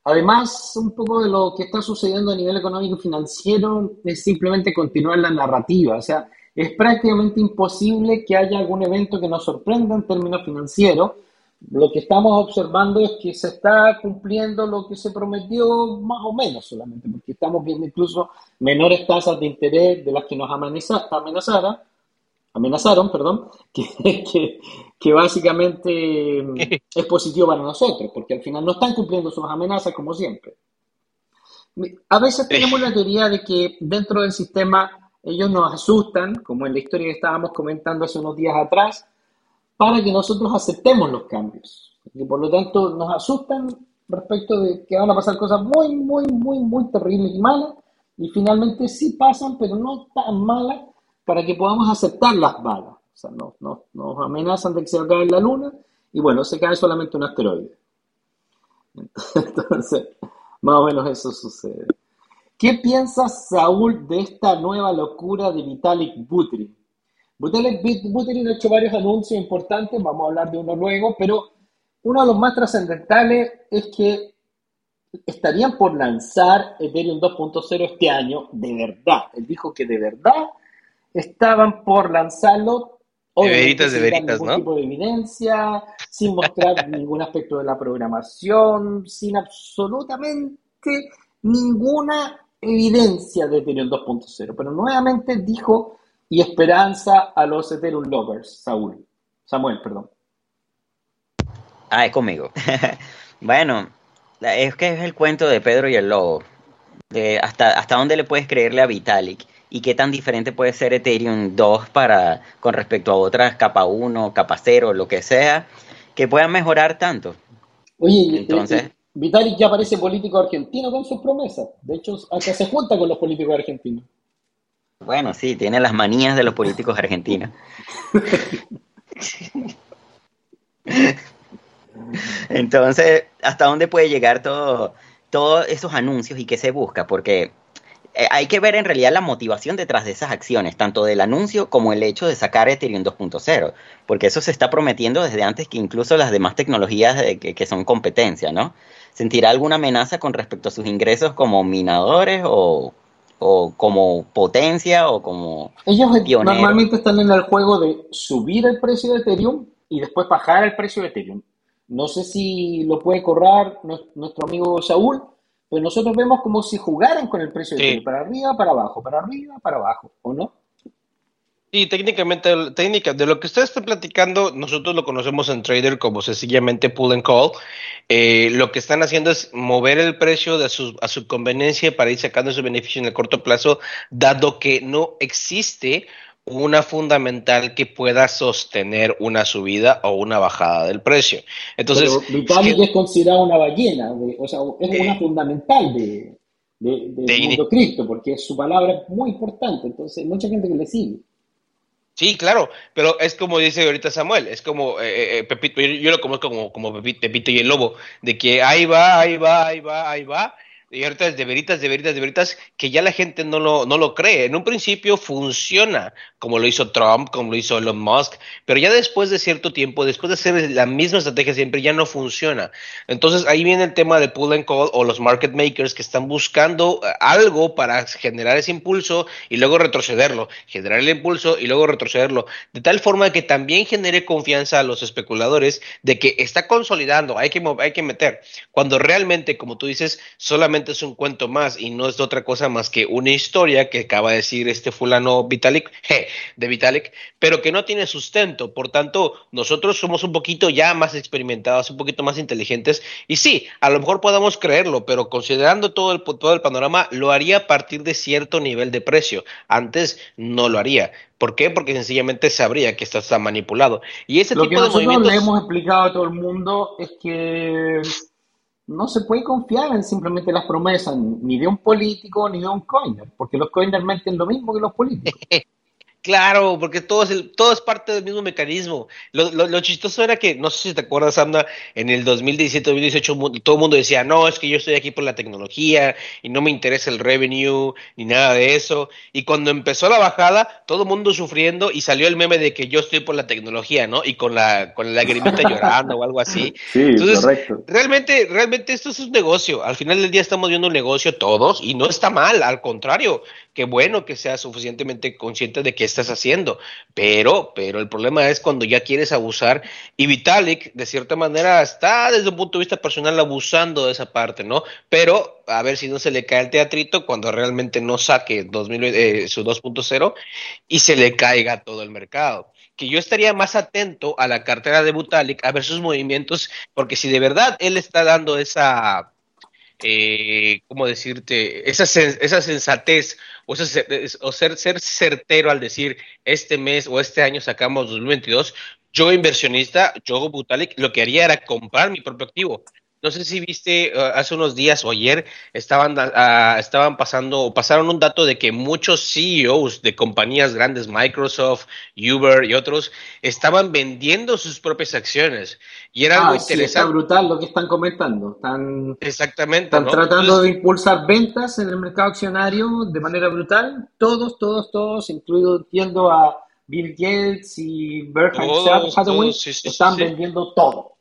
A: Además, un poco de lo que está sucediendo a nivel económico y financiero es simplemente continuar la narrativa. O sea, es prácticamente imposible que haya algún evento que nos sorprenda en términos financieros lo que estamos observando es que se está cumpliendo lo que se prometió más o menos solamente, porque estamos viendo incluso menores tasas de interés de las que nos amenazaron, amenazaron perdón, que, que, básicamente es positivo para nosotros, porque al final no están cumpliendo sus amenazas como siempre. A veces tenemos la teoría de que dentro del sistema ellos nos asustan, como en la historia que estábamos comentando hace unos días atrás, para que nosotros aceptemos los cambios. Y por lo tanto nos asustan respecto de que van a pasar cosas muy, muy, muy, muy terribles y malas, y finalmente sí pasan, pero no tan malas para que podamos aceptar las balas. O sea, nos, nos amenazan de que se va la luna, y bueno, se cae solamente un asteroide. Entonces, más o menos eso sucede. ¿Qué piensas, Saúl, de esta nueva locura de Vitalik Buterin? Buterin ha hecho varios anuncios importantes, vamos a hablar de uno luego, pero uno de los más trascendentales es que estarían por lanzar Ethereum 2.0 este año, de verdad. Él dijo que de verdad estaban por lanzarlo.
C: De veritas, de veritas,
A: ningún tipo de evidencia, sin mostrar ningún aspecto de la programación, sin absolutamente ninguna evidencia de Ethereum 2.0. Pero nuevamente dijo y esperanza a los Ethereum lovers, Saúl. Samuel, perdón.
B: Ah, es conmigo. bueno, es que es el cuento de Pedro y el lobo. De hasta, hasta dónde le puedes creerle a Vitalik y qué tan diferente puede ser Ethereum 2 para, con respecto a otras capa 1, capa 0, lo que sea, que puedan mejorar tanto.
A: Oye, entonces... Eh, Vitalik ya parece político argentino con sus promesas. De hecho, hasta se junta con los políticos argentinos.
B: Bueno, sí, tiene las manías de los políticos argentinos. Entonces, ¿hasta dónde puede llegar todo, todos esos anuncios y qué se busca? Porque hay que ver en realidad la motivación detrás de esas acciones, tanto del anuncio como el hecho de sacar Ethereum 2.0, porque eso se está prometiendo desde antes que incluso las demás tecnologías que, que, son competencia, ¿no? ¿Sentirá alguna amenaza con respecto a sus ingresos como minadores o o como potencia o como
A: Ellos normalmente están en el juego de subir el precio de Ethereum y después bajar el precio de Ethereum. No sé si lo puede correr nuestro amigo Saúl, pero nosotros vemos como si jugaran con el precio de Ethereum, para arriba, para abajo, para arriba, para abajo, ¿o no?
C: Sí, técnicamente, técnica, de lo que ustedes están platicando, nosotros lo conocemos en Trader como sencillamente pull and call. Eh, lo que están haciendo es mover el precio de su, a su conveniencia para ir sacando su beneficio en el corto plazo, dado que no existe una fundamental que pueda sostener una subida o una bajada del precio. Entonces,
A: Pero Vitalik es, considerado una ballena, o sea, es una fundamental de, de, del mundo cripto, porque su palabra es muy importante, entonces hay mucha gente que le sigue.
C: Sí, claro, pero es como dice ahorita Samuel, es como eh, eh, Pepito, yo, lo conozco como, como Pepito y el Lobo, de que ahí va, ahí va, ahí va, ahí va, y ahorita es de veritas, de veritas, de veritas, que ya la gente no lo, no lo cree. En un principio funciona, como lo hizo Trump, como lo hizo Elon Musk, pero ya después de cierto tiempo, después de hacer la misma estrategia siempre, ya no funciona. Entonces ahí viene el tema de pull and call o los market makers que están buscando eh, algo para generar ese impulso y luego retrocederlo, generar el impulso y luego retrocederlo, de tal forma que también genere confianza a los especuladores de que está consolidando, hay que, hay que meter, cuando realmente, como tú dices, solamente es un cuento más y no es otra cosa más que una historia que acaba de decir este fulano Vitalik, de Vitalik, pero que no tiene sustento. Por tanto, nosotros somos un poquito ya más experimentados, un poquito más inteligentes y sí, a lo mejor podamos creerlo, pero considerando todo el, todo el panorama, lo haría a partir de cierto nivel de precio. Antes no lo haría. ¿Por qué? Porque sencillamente sabría que esto está manipulado. Y ese
A: lo
C: tipo
A: que
C: de
A: nosotros
C: movimientos...
A: le hemos explicado a todo el mundo es que no se puede confiar en simplemente las promesas ni de un político ni de un coiner, porque los coiners meten lo mismo que los políticos.
C: Claro, porque todo es, el, todo es parte del mismo mecanismo. Lo, lo, lo, chistoso era que, no sé si te acuerdas, Amna, en el 2017-2018 todo el mundo decía, no, es que yo estoy aquí por la tecnología y no me interesa el revenue ni nada de eso. Y cuando empezó la bajada, todo el mundo sufriendo y salió el meme de que yo estoy por la tecnología, ¿no? Y con la, con la lagrimita llorando o algo así.
A: Sí,
C: Entonces,
A: correcto.
C: Realmente, realmente esto es un negocio. Al final del día estamos viendo un negocio todos y no está mal, al contrario qué bueno que seas suficientemente consciente de qué estás haciendo, pero, pero el problema es cuando ya quieres abusar y Vitalik de cierta manera está desde un punto de vista personal abusando de esa parte, ¿no? Pero a ver si no se le cae el teatrito cuando realmente no saque 2000, eh, su 2.0 y se le caiga todo el mercado que yo estaría más atento a la cartera de Butalik, a ver sus movimientos, porque si de verdad él está dando esa, eh, ¿cómo decirte? Esa, esa sensatez o, ser, ser certero al decir este mes o este año sacamos 2022, yo inversionista, yo Butalik, lo que haría era comprar mi propio activo. No sé si viste uh, hace unos días o ayer estaban, uh, estaban pasando o pasaron un dato de que muchos CEOs de compañías grandes, Microsoft, Uber y otros, estaban vendiendo sus propias acciones. Y era
A: ah,
C: algo
A: sí,
C: interesante.
A: Está brutal lo que están comentando. Están,
C: Exactamente.
A: están
C: ¿no?
A: tratando
C: Entonces,
A: de impulsar ventas en el mercado accionario de manera brutal. Todos, todos, todos, incluido entiendo a Bill Gates y Berkshire Hathaway,
C: sí, sí,
A: están
C: sí.
A: vendiendo todo.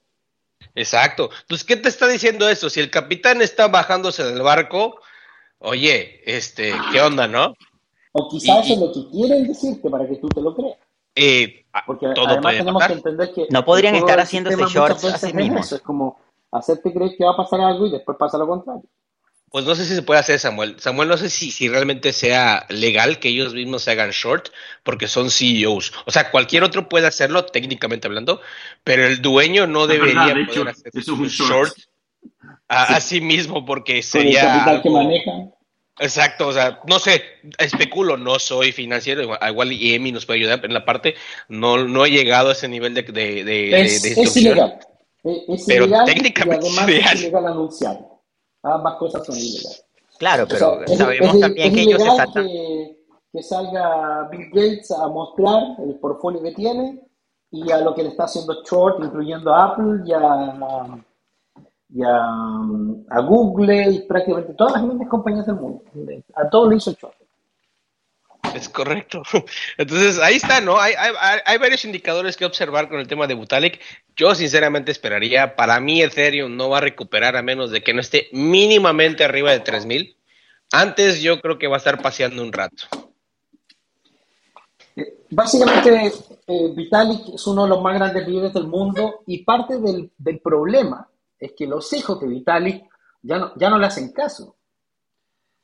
C: Exacto. Entonces, ¿qué te está diciendo esto? Si el capitán está bajándose del barco, oye, este, ¿qué onda, no?
A: O quizás eso es lo que quieren decirte para que tú te lo creas.
C: Eh,
A: Porque
C: todo
A: además
C: puede
A: tenemos
C: pasar.
A: que entender que
B: No podrían estar haciéndose shorts a sí mismos.
A: Es como hacerte creer que va a pasar algo y después pasa lo contrario.
C: Pues no sé si se puede hacer, Samuel. Samuel, no sé si, si realmente sea legal que ellos mismos se hagan short, porque son CEOs. O sea, cualquier otro puede hacerlo, técnicamente hablando, pero el dueño no debería
A: verdad, de hecho,
C: poder hacer
A: es un short.
C: short a,
A: Sí.
C: a sí mismo, porque
A: Con el
C: sería.
A: capital que manejan.
C: Exacto, o sea, no sé, especulo, no soy financiero, igual- igual y Emi nos puede ayudar, pero en la parte no, no he llegado a ese nivel de, de, de,
A: Es,
C: de
A: es ilegal. Es, es
C: Pero
A: ilegal
C: técnicamente
A: y además
C: es ilegal
A: anunciar. Ambas cosas son ilegales.
B: Claro,
A: O
B: pero
A: sea,
B: sabemos
A: es-
B: también
A: es
B: que ellos se saltan.
A: que, que salga Bill Gates a mostrar el portfolio que tiene y a lo que le está haciendo Short, incluyendo a Apple y a, y a, a Google y prácticamente todas las grandes compañías del mundo. A todos le hizo Short.
C: Es correcto. Entonces, ahí está, ¿no? Hay, varios indicadores que observar con el tema de Butalik. Yo sinceramente esperaría, para mí Ethereum no va a recuperar a menos de que no esté mínimamente arriba de 3000. Antes yo creo que va a estar paseando un rato.
A: Eh, Básicamente, eh, Vitalik es uno de los más grandes líderes del mundo y parte del, del problema es que los hijos de Vitalik ya no, ya no le hacen caso.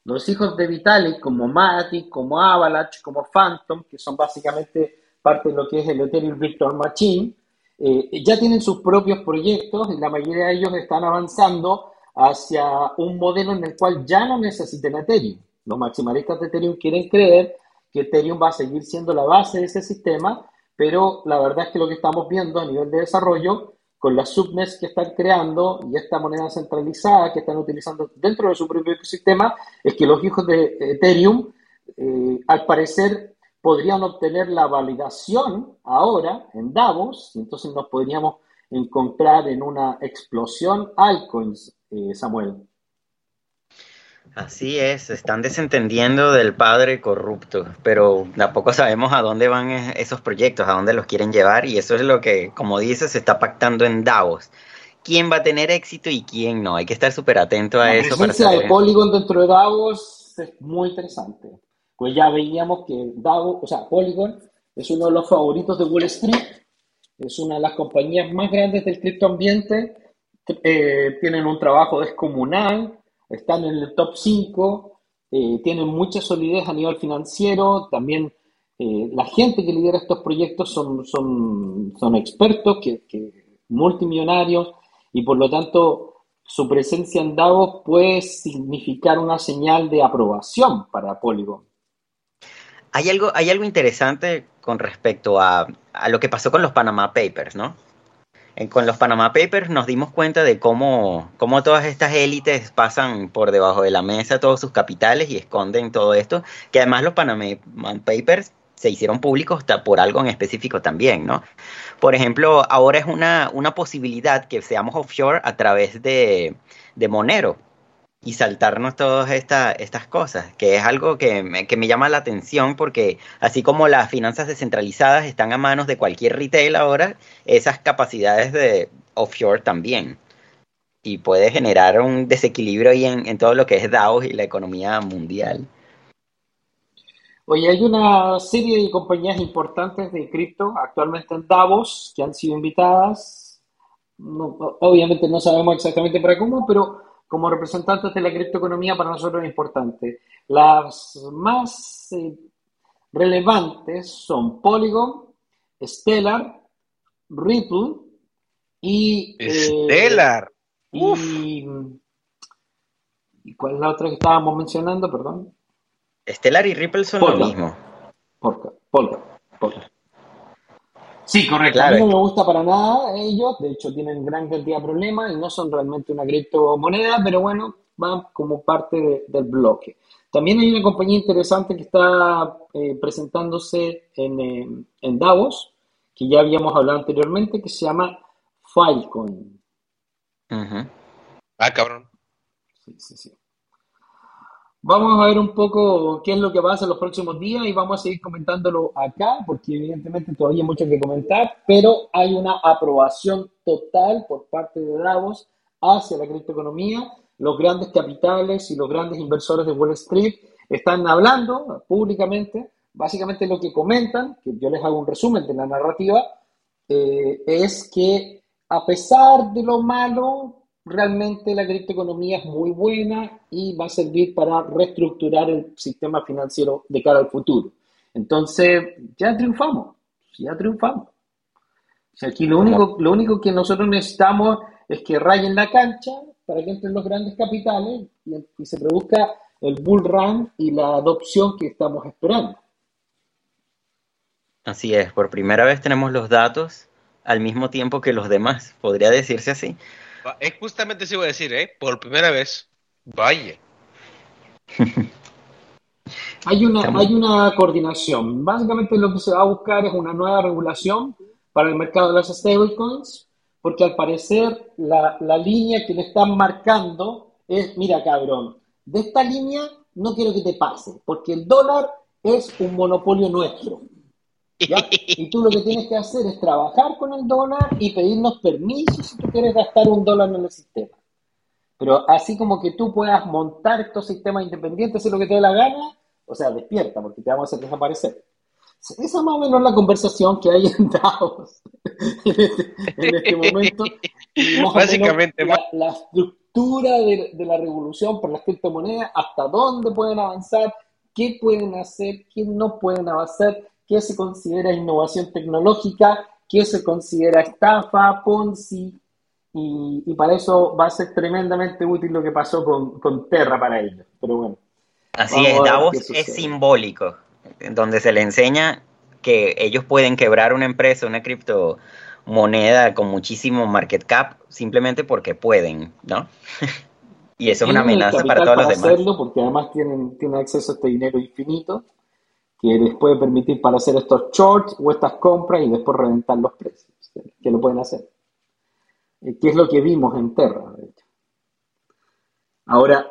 A: Los hijos de Vitalik, como Matic, como Avalanche, como Phantom, que son básicamente parte de lo que es el Ethereum Virtual Machine, eh, ya tienen sus propios proyectos y la mayoría de ellos están avanzando hacia un modelo en el cual ya no necesitan Ethereum. Los maximalistas de Ethereum quieren creer que Ethereum va a seguir siendo la base de ese sistema, pero la verdad es que lo que estamos viendo a nivel de desarrollo, con las subnets que están creando y esta moneda centralizada que están utilizando dentro de su propio ecosistema, es que los hijos de Ethereum, eh, al parecer, podrían obtener la validación ahora en Davos, y entonces nos podríamos encontrar en una explosión altcoins, eh, Samuel.
B: Así es, están desentendiendo del padre corrupto, pero tampoco sabemos a dónde van esos proyectos, a dónde los quieren llevar, y eso es lo que, como dices, se está pactando en Davos. ¿Quién va a tener éxito y quién no? Hay que estar súper atento a eso.
A: La presencia de Polygon dentro de Davos es muy interesante. Pues ya veíamos que Davos, o sea, Polygon es uno de los favoritos de Wall Street, es una de las compañías más grandes del criptoambiente, eh, tienen un trabajo descomunal, están en el top 5, eh, tienen mucha solidez a nivel financiero, también eh, la gente que lidera estos proyectos son, son, son expertos, que, multimillonarios, y por lo tanto su presencia en Davos puede significar una señal de aprobación para Polygon.
B: Hay algo, hay algo interesante con respecto a, a lo que pasó con los Panama Papers, ¿no? Con los Panama Papers nos dimos cuenta de cómo, cómo todas estas élites pasan por debajo de la mesa todos sus capitales y esconden todo esto, que además los Panama Papers se hicieron públicos por algo en específico también, ¿no? Por ejemplo, ahora es una, una posibilidad que seamos offshore a través de, de Monero y saltarnos todas estas cosas, que es algo que me, que me, llama la atención porque así como las finanzas descentralizadas están a manos de cualquier retail ahora, esas capacidades de offshore también. Y puede generar un desequilibrio ahí en, en todo lo que es DAO y la economía mundial.
A: Oye, hay una serie de compañías importantes de cripto actualmente en Davos que han sido invitadas. obviamente no sabemos exactamente para cómo, pero como representantes de la criptoeconomía para nosotros es importante. Las más eh, relevantes son Polygon, Stellar, Ripple y...
C: Eh, Stellar.
A: y, cuál es la otra que estábamos mencionando? Perdón.
B: Stellar y Ripple son lo mismo.
A: Polka, Polka, Polka. Sí, correcto. A mí no me gusta para nada ellos, de hecho tienen gran cantidad de problemas y no son realmente una criptomoneda, pero bueno, van como parte del bloque. También hay una compañía interesante que está eh, presentándose en, en, Davos, que ya habíamos hablado anteriormente, que se llama Filecoin.
C: Ah, cabrón.
A: Sí, sí, sí. Vamos a ver un poco qué es lo que pasa en los próximos días y vamos a seguir comentándolo acá, porque evidentemente todavía hay mucho que comentar, pero hay una aprobación total por parte de Davos hacia la criptoeconomía. Los grandes capitales y los grandes inversores de Wall Street están hablando públicamente. Básicamente lo que comentan, que yo les hago un resumen de la narrativa, eh, es que a pesar de lo malo, realmente la criptoeconomía es muy buena y va a servir para reestructurar el sistema financiero de cara al futuro. Entonces, ya triunfamos, ya triunfamos. O sea, aquí lo único, lo único que nosotros necesitamos es que rayen la cancha para que entren los grandes capitales y, y se produzca el bull run y la adopción que estamos esperando.
B: Así es, por primera vez tenemos los datos al mismo tiempo que los demás, podría decirse así.
C: Es justamente eso iba a decir, ¿eh? Por primera vez. Vaya.
A: hay, una, hay una coordinación. Básicamente lo que se va a buscar es una nueva regulación para el mercado de las stablecoins, porque al parecer la, la línea que le están marcando es, mira cabrón, de esta línea no quiero que te pase, porque el dólar es un monopolio nuestro. Y tú lo que tienes que hacer es trabajar con el dólar y pedirnos permiso si tú quieres gastar un dólar en el sistema. Pero así como que tú puedas montar estos sistemas independientes, es lo que te dé la gana, o sea, despierta, porque te vamos a hacer desaparecer. Esa es más o menos la conversación que hay en Davos en, este, este momento.
C: Básicamente,
A: la, estructura de, de, la revolución por las criptomonedas, hasta dónde pueden avanzar, qué pueden hacer, qué no pueden avanzar, qué se considera innovación tecnológica, qué se considera estafa, Ponzi, y, para eso va a ser tremendamente útil lo que pasó con, Terra para ellos. Pero bueno.
B: Así es, Davos es simbólico. donde se le enseña que ellos pueden quebrar una empresa, una criptomoneda con muchísimo market cap simplemente porque pueden, ¿no? y eso es una amenaza para todos los demás.
A: Hacerlo porque además tienen, tienen acceso a este dinero infinito que les puede permitir para hacer estos shorts o estas compras y después reventar los precios, que lo pueden hacer. Eh, que es lo que vimos en Terra, de hecho. Ahora,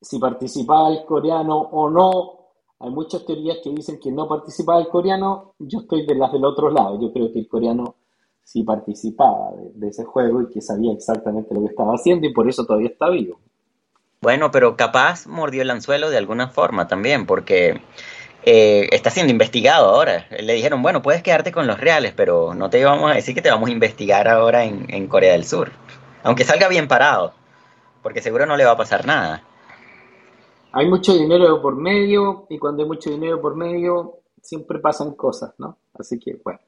A: si participaba el coreano o no, hay muchas teorías que dicen que no participaba el coreano, yo estoy de las del otro lado, yo creo que el coreano sí participaba de, ese juego y que sabía exactamente lo que estaba haciendo y por eso todavía está vivo.
B: Bueno, pero capaz mordió el anzuelo de alguna forma también, porque eh, está siendo investigado ahora. Le dijeron, bueno, puedes quedarte con los reales, pero no te vamos a decir que te vamos a investigar ahora en, Corea del Sur. Aunque salga bien parado, porque seguro no le va a pasar nada
A: hay mucho dinero por medio y cuando hay mucho dinero por medio siempre pasan cosas, ¿no? Así que bueno.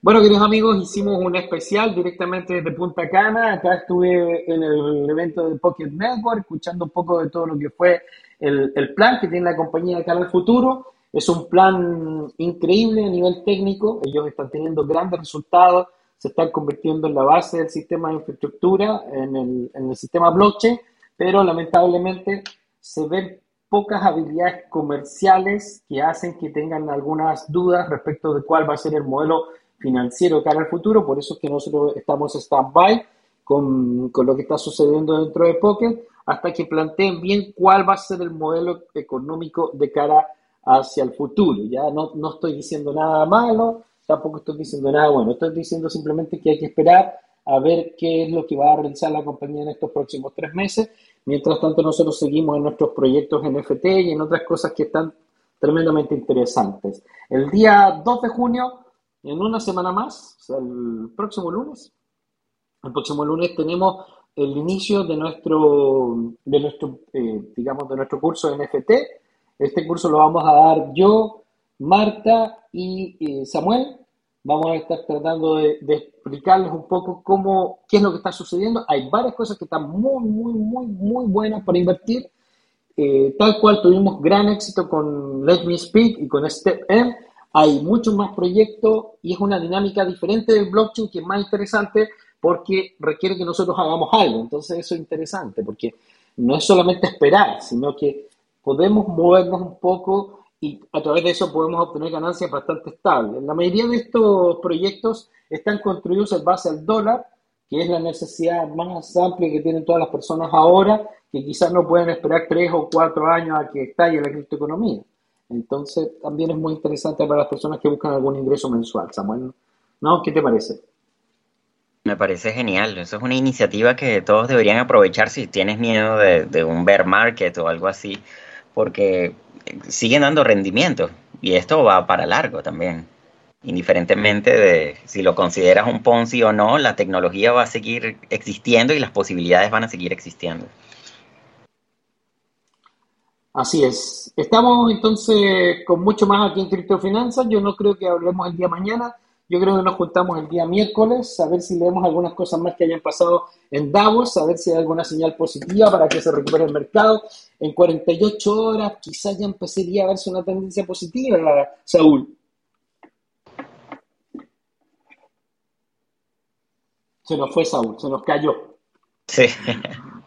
A: Bueno, queridos amigos, hicimos un especial directamente desde Punta Cana. Acá estuve en el evento de Pocket Network, escuchando un poco de todo lo que fue el, plan que tiene la compañía de cara futuro. Es un plan increíble a nivel técnico. Ellos están teniendo grandes resultados, se están convirtiendo en la base del sistema de infraestructura, en el, sistema blockchain, pero lamentablemente se ven pocas habilidades comerciales que hacen que tengan algunas dudas respecto de cuál va a ser el modelo financiero cara al futuro. Por eso es que nosotros estamos stand-by con, lo que está sucediendo dentro de Pocket hasta que planteen bien cuál va a ser el modelo económico de cara hacia el futuro. Ya no, no estoy diciendo nada malo, tampoco estoy diciendo nada bueno. Estoy diciendo simplemente que hay que esperar a ver qué es lo que va a realizar la compañía en estos próximos tres meses Mientras tanto, nosotros seguimos en nuestros proyectos NFT y en otras cosas que están tremendamente interesantes. El día 2 de junio, en una semana más, el próximo lunes, el próximo lunes tenemos el inicio de nuestro, de nuestro eh, digamos, de nuestro curso NFT. Este curso lo vamos a dar yo, Marta y eh, Samuel vamos a estar tratando de, explicarles un poco cómo, qué es lo que está sucediendo. Hay varias cosas que están muy, muy, muy, muy buenas para invertir. Eh, tal cual tuvimos gran éxito con Let Me Speak y con Step M. Hay muchos más proyectos y es una dinámica diferente del blockchain que es más interesante porque requiere que nosotros hagamos algo. Entonces eso es interesante porque no es solamente esperar, sino que podemos movernos un poco y a través de eso podemos obtener ganancias bastante estables. La mayoría de estos proyectos están construidos en base al dólar, que es la necesidad más amplia que tienen todas las personas ahora, que quizás no pueden esperar tres o cuatro años a que estalle la criptoeconomía. Entonces, también es muy interesante para las personas que buscan algún ingreso mensual. Samuel, ¿no? ¿Qué te parece?
B: Me parece genial. Eso es una iniciativa que todos deberían aprovechar si tienes miedo de, de un bear market o algo así, porque siguen dando rendimiento y esto va para largo también. Indiferentemente de si lo consideras un Ponzi o no, la tecnología va a seguir existiendo y las posibilidades van a seguir existiendo.
A: Así es. Estamos entonces con mucho más aquí en Criptofinanzas. Yo no creo que hablemos el día mañana. Yo creo que nos juntamos el día miércoles a ver si leemos algunas cosas más que hayan pasado en Davos, a ver si hay alguna señal positiva para que se recupere el mercado. En 48 horas quizás ya empezaría a verse una tendencia positiva, Saúl. Se nos fue Saúl, se nos cayó.
B: Sí.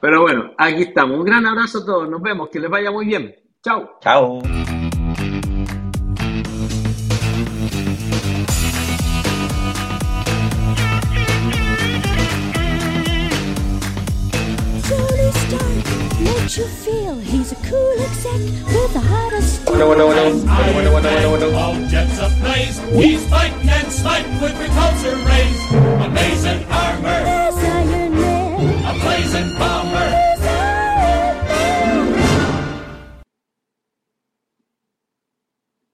A: Pero bueno, aquí estamos. Un gran abrazo a todos. Nos vemos. Que les vaya muy bien. Chao.
B: Chao. You feel he's a cool exec with the hottest bueno, bueno, bueno, bueno, bueno, bueno, bueno, bueno. All jets ablaze, he's fighting and sniping with repulsor rays. Amazing armor, there's Iron Man, a blazing bomb.